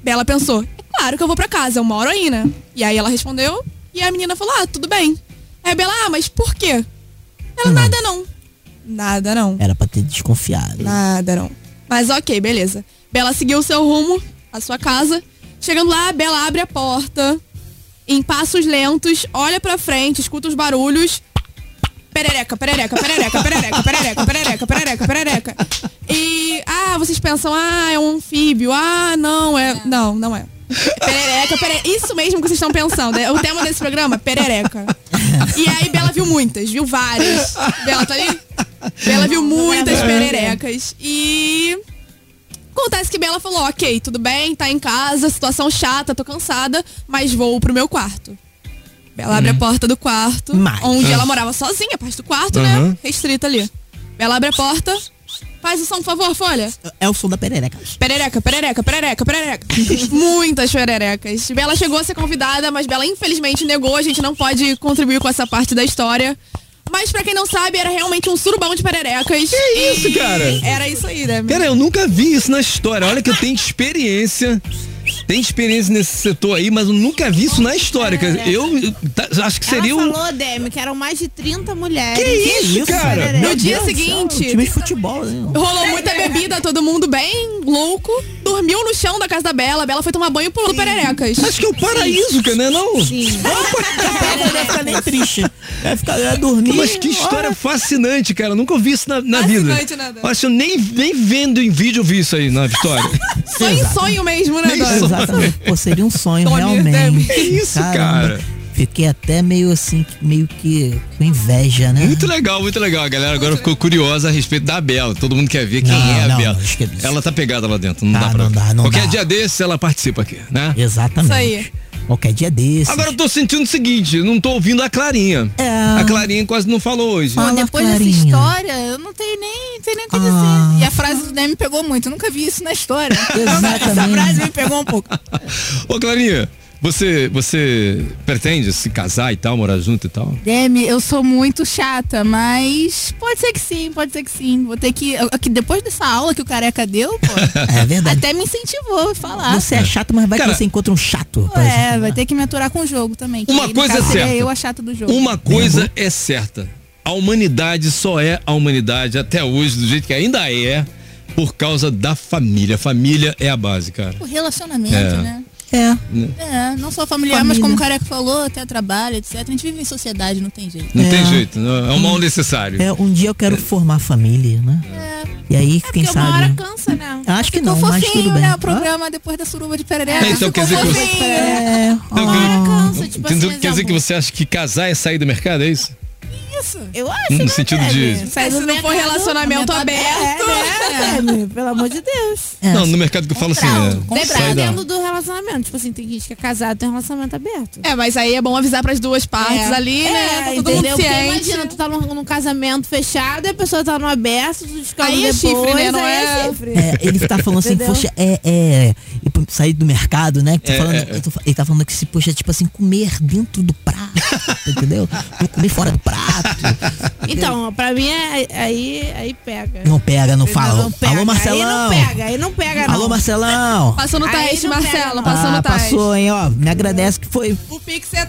Bela pensou, é claro que eu vou pra casa, eu moro aí, né? E aí ela respondeu, e a menina falou, ah, tudo bem. Aí Bela, ah, mas por quê? Ela, nada não. Nada não. Era pra ter desconfiado. Nada não. Mas ok, beleza. Bela seguiu o seu rumo, a sua casa. Chegando lá, Bela abre a porta. em passos lentos, olha pra frente, escuta os barulhos. Perereca, perereca, perereca, perereca, perereca, perereca, perereca, perereca. E, ah, vocês pensam, ah, é um anfíbio. Ah, não, é. Não, não é. Perereca, perereca. Isso mesmo que vocês estão pensando. É o tema desse programa, perereca. E aí Bela viu muitas, viu várias. Bela tá ali? Bela viu muitas pererecas. E Acontece que Bela falou, ok, tudo bem, tá em casa, situação chata, tô cansada, mas vou pro meu quarto. Bela abre a porta do quarto, Mas- onde ela morava sozinha, a parte do quarto, Uhum. né? Restrita ali. Bela abre a porta, faz o som, por favor, Folha. É o som da perereca. Perereca, perereca, perereca, perereca. *laughs* Muitas pererecas. Bela chegou a ser convidada, mas Bela infelizmente negou. A gente não pode contribuir com essa parte da história. Mas pra quem não sabe, era realmente um surubão de pererecas. Que isso, cara? Era isso aí, né? Cara, eu nunca vi isso na história. Olha que eu tenho experiência. Tem experiência nesse setor aí, mas eu nunca vi isso na história. cara. Eu tá, acho que seria Ela um. falou, Demi, que eram mais de 30 mulheres. Que isso, cara? No Meu dia Deus seguinte, céu, time de futebol, né? rolou muita bebida, todo mundo bem louco. Dormiu no chão da casa da Bela. Bela foi tomar banho pulando pererecas. Acho que é o paraíso, cara, né? Não? Sim. Não *laughs* vai ficar nem triste. Vai ficar vai dormir. Mas que história fascinante, cara. Eu Nunca ouvi isso na, na vida. Eu Acho que eu nem, nem vendo em vídeo eu vi isso aí na história. Só em sonho mesmo, né, Nem Dan? Exatamente. Pô, seria um sonho, Sonho, realmente. Que isso, cara? Fiquei até meio assim, meio que com inveja, né? Muito legal, muito legal. A galera agora ficou curiosa a respeito da Bela. Todo mundo quer ver quem Não, é a não, Bela. isso. Ela tá pegada lá dentro, não Ah, dá pra. não dá, não Qualquer dá. dia desse ela participa aqui, né? Exatamente. Isso aí. Qualquer dia desse. Agora eu tô sentindo o seguinte, não tô ouvindo a Clarinha. É. A Clarinha quase não falou hoje. Fala, depois Clarinha. dessa história, eu não tenho nem, não tenho nem o que Ah. dizer. E a frase do Demi me pegou muito. Eu nunca vi isso na história. *laughs* Exatamente. Essa frase me pegou um pouco. Ô Clarinha, você, você pretende se casar e tal, morar junto e tal? Demi, eu sou muito chata, mas pode ser que sim, pode ser que sim. Vou ter que. Aqui, depois dessa aula que o careca deu, pô, *laughs* É verdade. até me incentivou a falar. Você é chato, mas vai Cara, que você encontra um chato. É, vai ter que me aturar com o jogo também. que Uma aí, coisa caso, é certa. eu a chata do jogo. Uma coisa é certa. A humanidade só é a humanidade até hoje, do jeito que ainda é, por causa da família. Família é a base, cara. O relacionamento, É. né? É. É, não só familiar, mas como o careca falou, até trabalho, etc. A gente vive em sociedade, não tem jeito. Não É. tem jeito, não- é um mal necessário. É, um dia eu quero formar família, né? E aí, quem Porque uma hora sabe. cansa, né? Acho que Ficou não, mas fofinho, tudo bem. né? O Ah? programa depois da suruba de perereca. É, então quer dizer que você- fofinho. É, Então, Uma hora cansa, tipo Entendeu? assim, Quer dizer que amor. você acha que casar é sair do mercado, é isso? Isso. Eu acho, No né, sentido de- Sai Se não for relacionamento aberto. É, né? Pelo amor de Deus. É. Não, no mercado que eu falo assim? Sai da- Dependendo do relacionamento. Tipo assim, tem gente que é casado tem um relacionamento aberto. É, mas aí é bom avisar pras duas partes É. ali, né? É, Tá todo entendeu? mundo Porque imagina, tu tá num, num casamento fechado e a pessoa tá no aberto, tu descobre Aí é depois, chifre, né? Não aí é- chifre. É, ele tá falando assim, poxa, é, é. e pra Sair do mercado, né? Tô É, falando- é, é. tô ele tá falando que se, poxa, tipo assim, comer dentro do prato, *laughs* entendeu? Não comer fora do prato. *laughs* Então, pra mim, é, aí, aí pega. Não pega, não fala. Não pega. Alô, Marcelão. Aí não pega, aí não pega, não. Alô, Marcelão. Passou no teste, Marcelo. Passou Ah, no teste. passou, hein, ó. Me agradece que foi. O Pix é.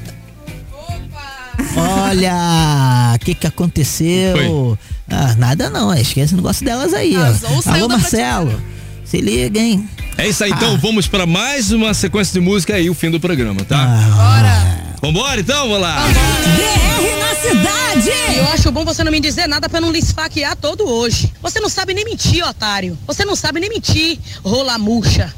Olha, o que que aconteceu? Ah, nada não, esquece esse negócio delas aí, ó. Alô, Marcelo. Se liga, hein? É isso aí, então Ah. vamos para mais uma sequência de música aí, o fim do programa, tá? Bora. Vambora então, vamos lá. DR na cidade. Eu acho bom você não me dizer nada pra não lhe esfaquear todo hoje. Você não sabe nem mentir, otário. Você não sabe nem mentir, rola murcha.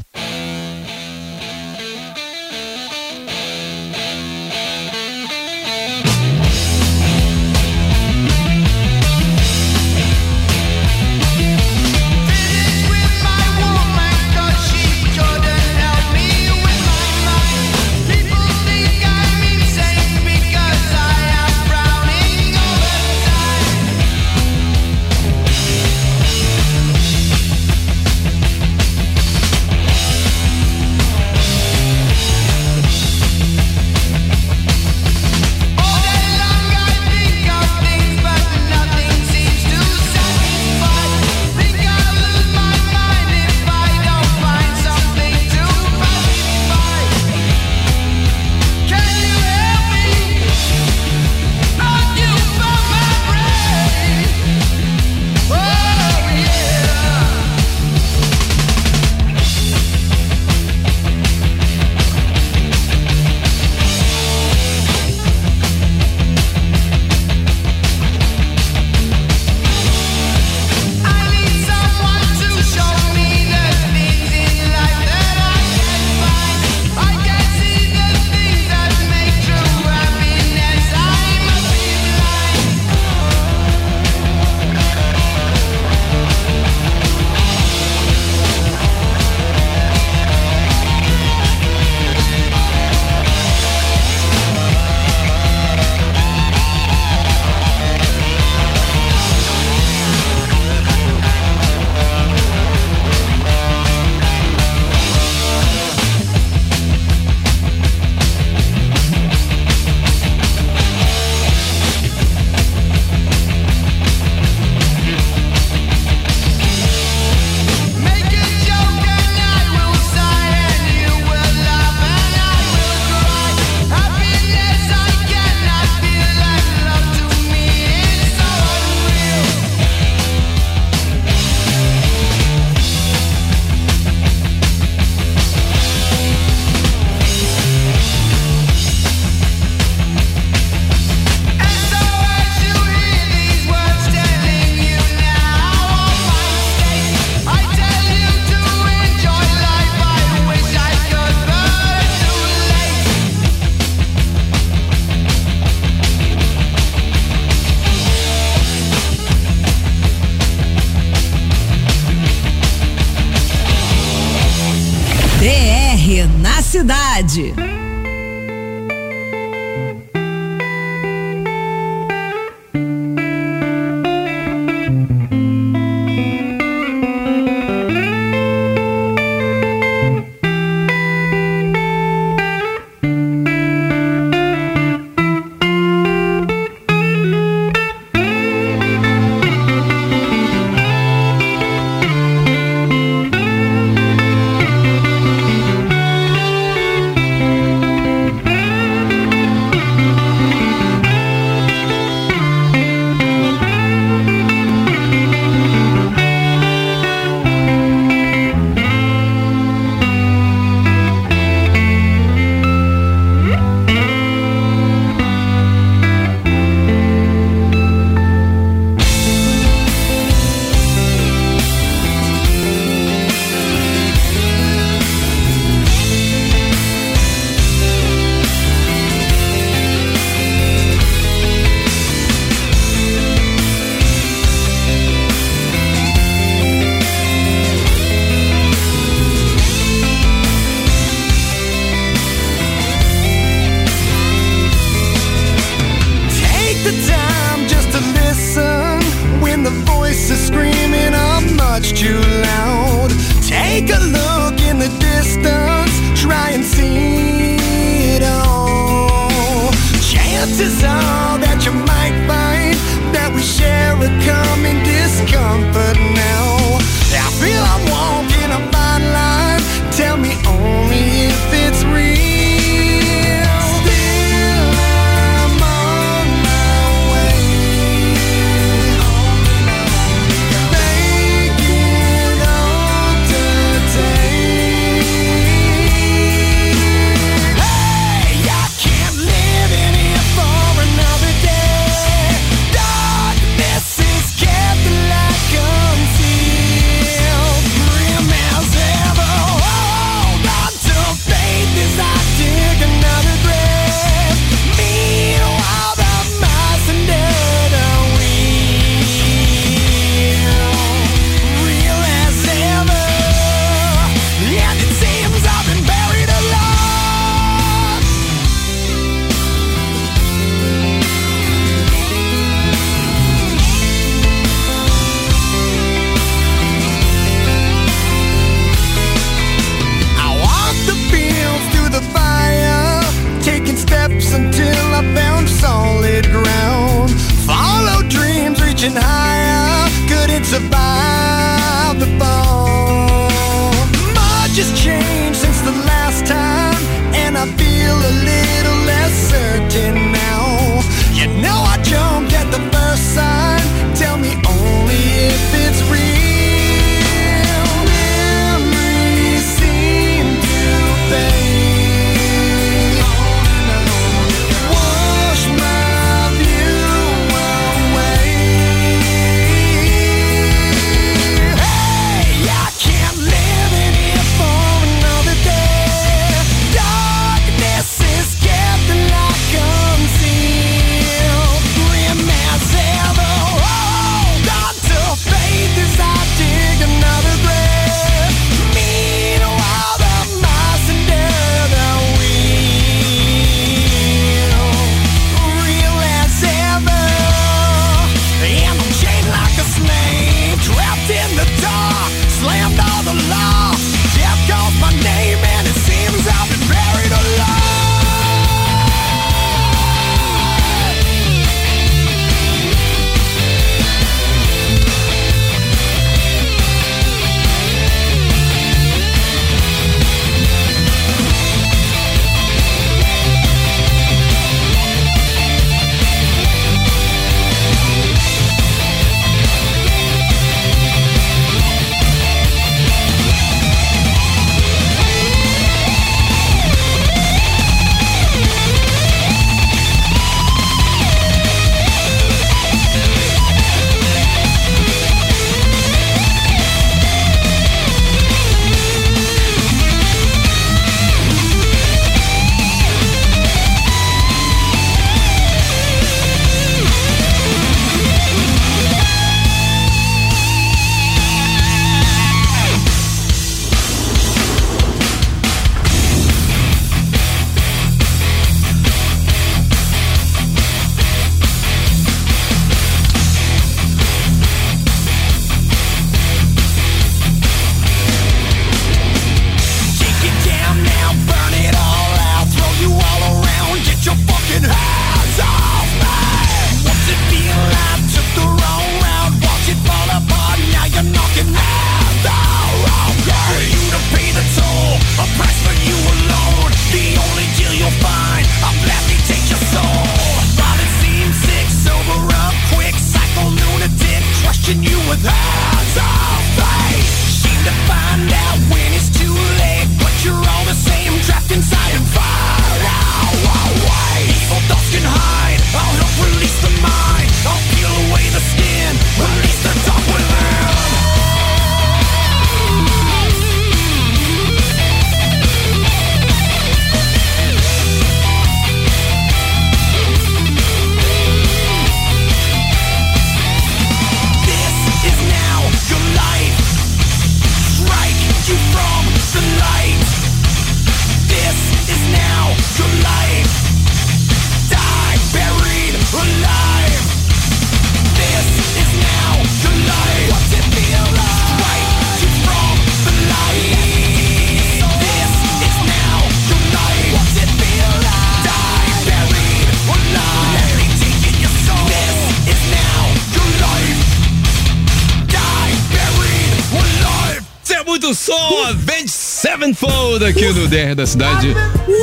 No DR da cidade.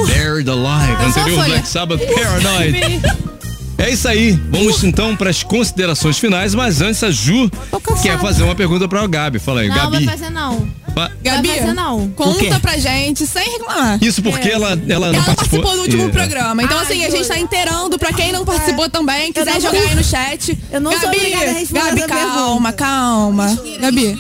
There the Live, anterior. Black Sabbath Paranoid. É isso aí. Vamos então para as considerações finais, mas antes a Ju quer fazer uma pergunta para a Gabi. Fala aí, Não, Gabi. vai fazer não. Fa- Gabi, Vai fazer não. O conta pra gente sem reclamar. Isso porque ela, ela não Ela participou. participou do último É. programa. Então, Ai, assim, a gente tá inteirando pra quem não participou também, quiser não jogar sou- aí no chat. Eu não sou Gabi, obrigada a responder Gabi, calma, calma. Gabi,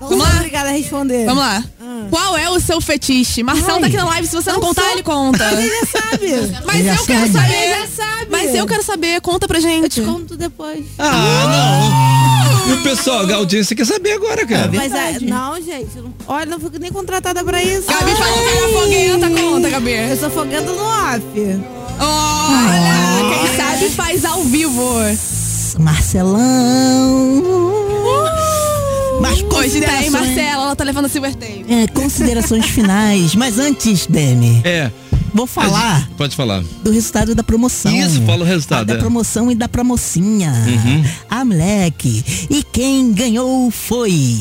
Vamos lá. Obrigada a responder. vamos lá. Qual é o seu fetiche? Marcelo tá aqui na live, se você não, não contar, sou. ele conta. Mas ele já sabe. Mas Ele eu quero sabe. saber. Ele já sabe. Mas eu quero saber, conta pra gente. Eu te conto depois. Ah, não. E o pessoal, a audiência quer saber agora, cara. Mas é, não, gente. Olha, não fico nem contratada pra isso. Gabi falou que era foguenta, conta, Gabi. Eu sou foguenta no off. Olha, quem sabe faz ao vivo. Marcelão. Hoje tem, considerações- Marcela, ela tá levando a Silver Tape. É, considerações finais. Mas antes, Demi, É. vou falar Pode falar. do resultado da promoção. Isso, fala o resultado, Da é. promoção e da promocinha. Uhum. Ah, moleque. E quem ganhou foi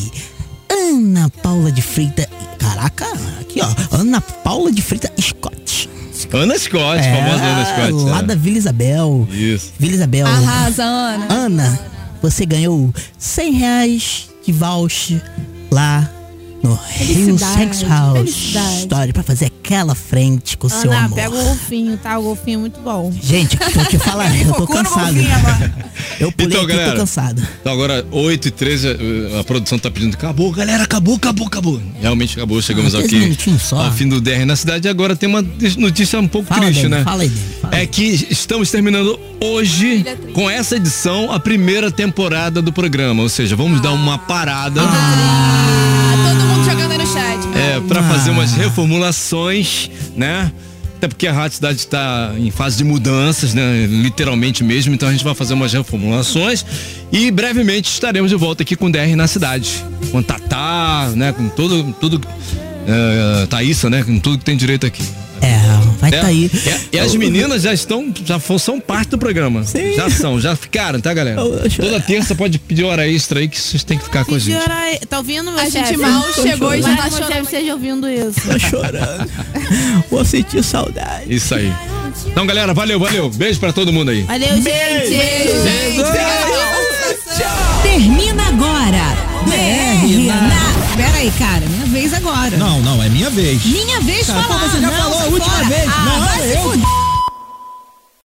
Ana Paula de Freitas. Caraca, aqui ó. Ana Paula de Freitas Scott. Ana Scott, famosa Ana Scott. Lá é. da Vila Isabel. Isso. Vila Isabel. Arrasa, Ana. Ana, você ganhou 100 reais voucher lá no Rio Sex House felicidade. Story pra fazer aquela frente com o seu Ana, amor. pega o golfinho, tá? O golfinho é muito bom. Gente, tô te *laughs* falando, eu tô cansado. Eu pulei Então, aqui, galera. tô cansado. Então agora, 8 e 13, a, produção tá pedindo. Acabou, galera, acabou, acabou, acabou. Realmente acabou, chegamos Ah, aqui ao fim do DR na cidade. E agora tem uma notícia um pouco Fala, triste, Demi, né? fala aí, Demi, fala É que estamos terminando hoje, com essa edição, a primeira temporada do programa. Ou seja, vamos dar uma parada. Ah, É, pra fazer umas reformulações, né? Até porque a Rádio Cidade está em fase de mudanças, né? Literalmente mesmo. Então a gente vai fazer umas reformulações e brevemente estaremos de volta aqui com o DR na cidade. Com Tatá, né? Com todo, tudo. É, Thaísa, né? Com tudo que tem direito aqui. É, vai É, tá aí. E, e as meninas já estão, já são parte do programa. Já são, já ficaram, tá, galera? Toda terça pode pedir hora extra aí que vocês têm que ficar com a gente. Senhora, tá ouvindo, meu A chefe? gente mal Tô chegou e já chorando. tá chorando. esteja ouvindo isso. Tô chorando. *laughs* Vou sentir saudade. Isso aí. Então, galera, valeu, valeu. Beijo pra todo mundo aí. Valeu, gente. Termina agora. Na... Pera aí, cara. Minha vez agora. Não, não, é minha vez. Minha vez Cara, falar. pô, você já não, falou a última fora. vez. Ah, Não, vai eu-.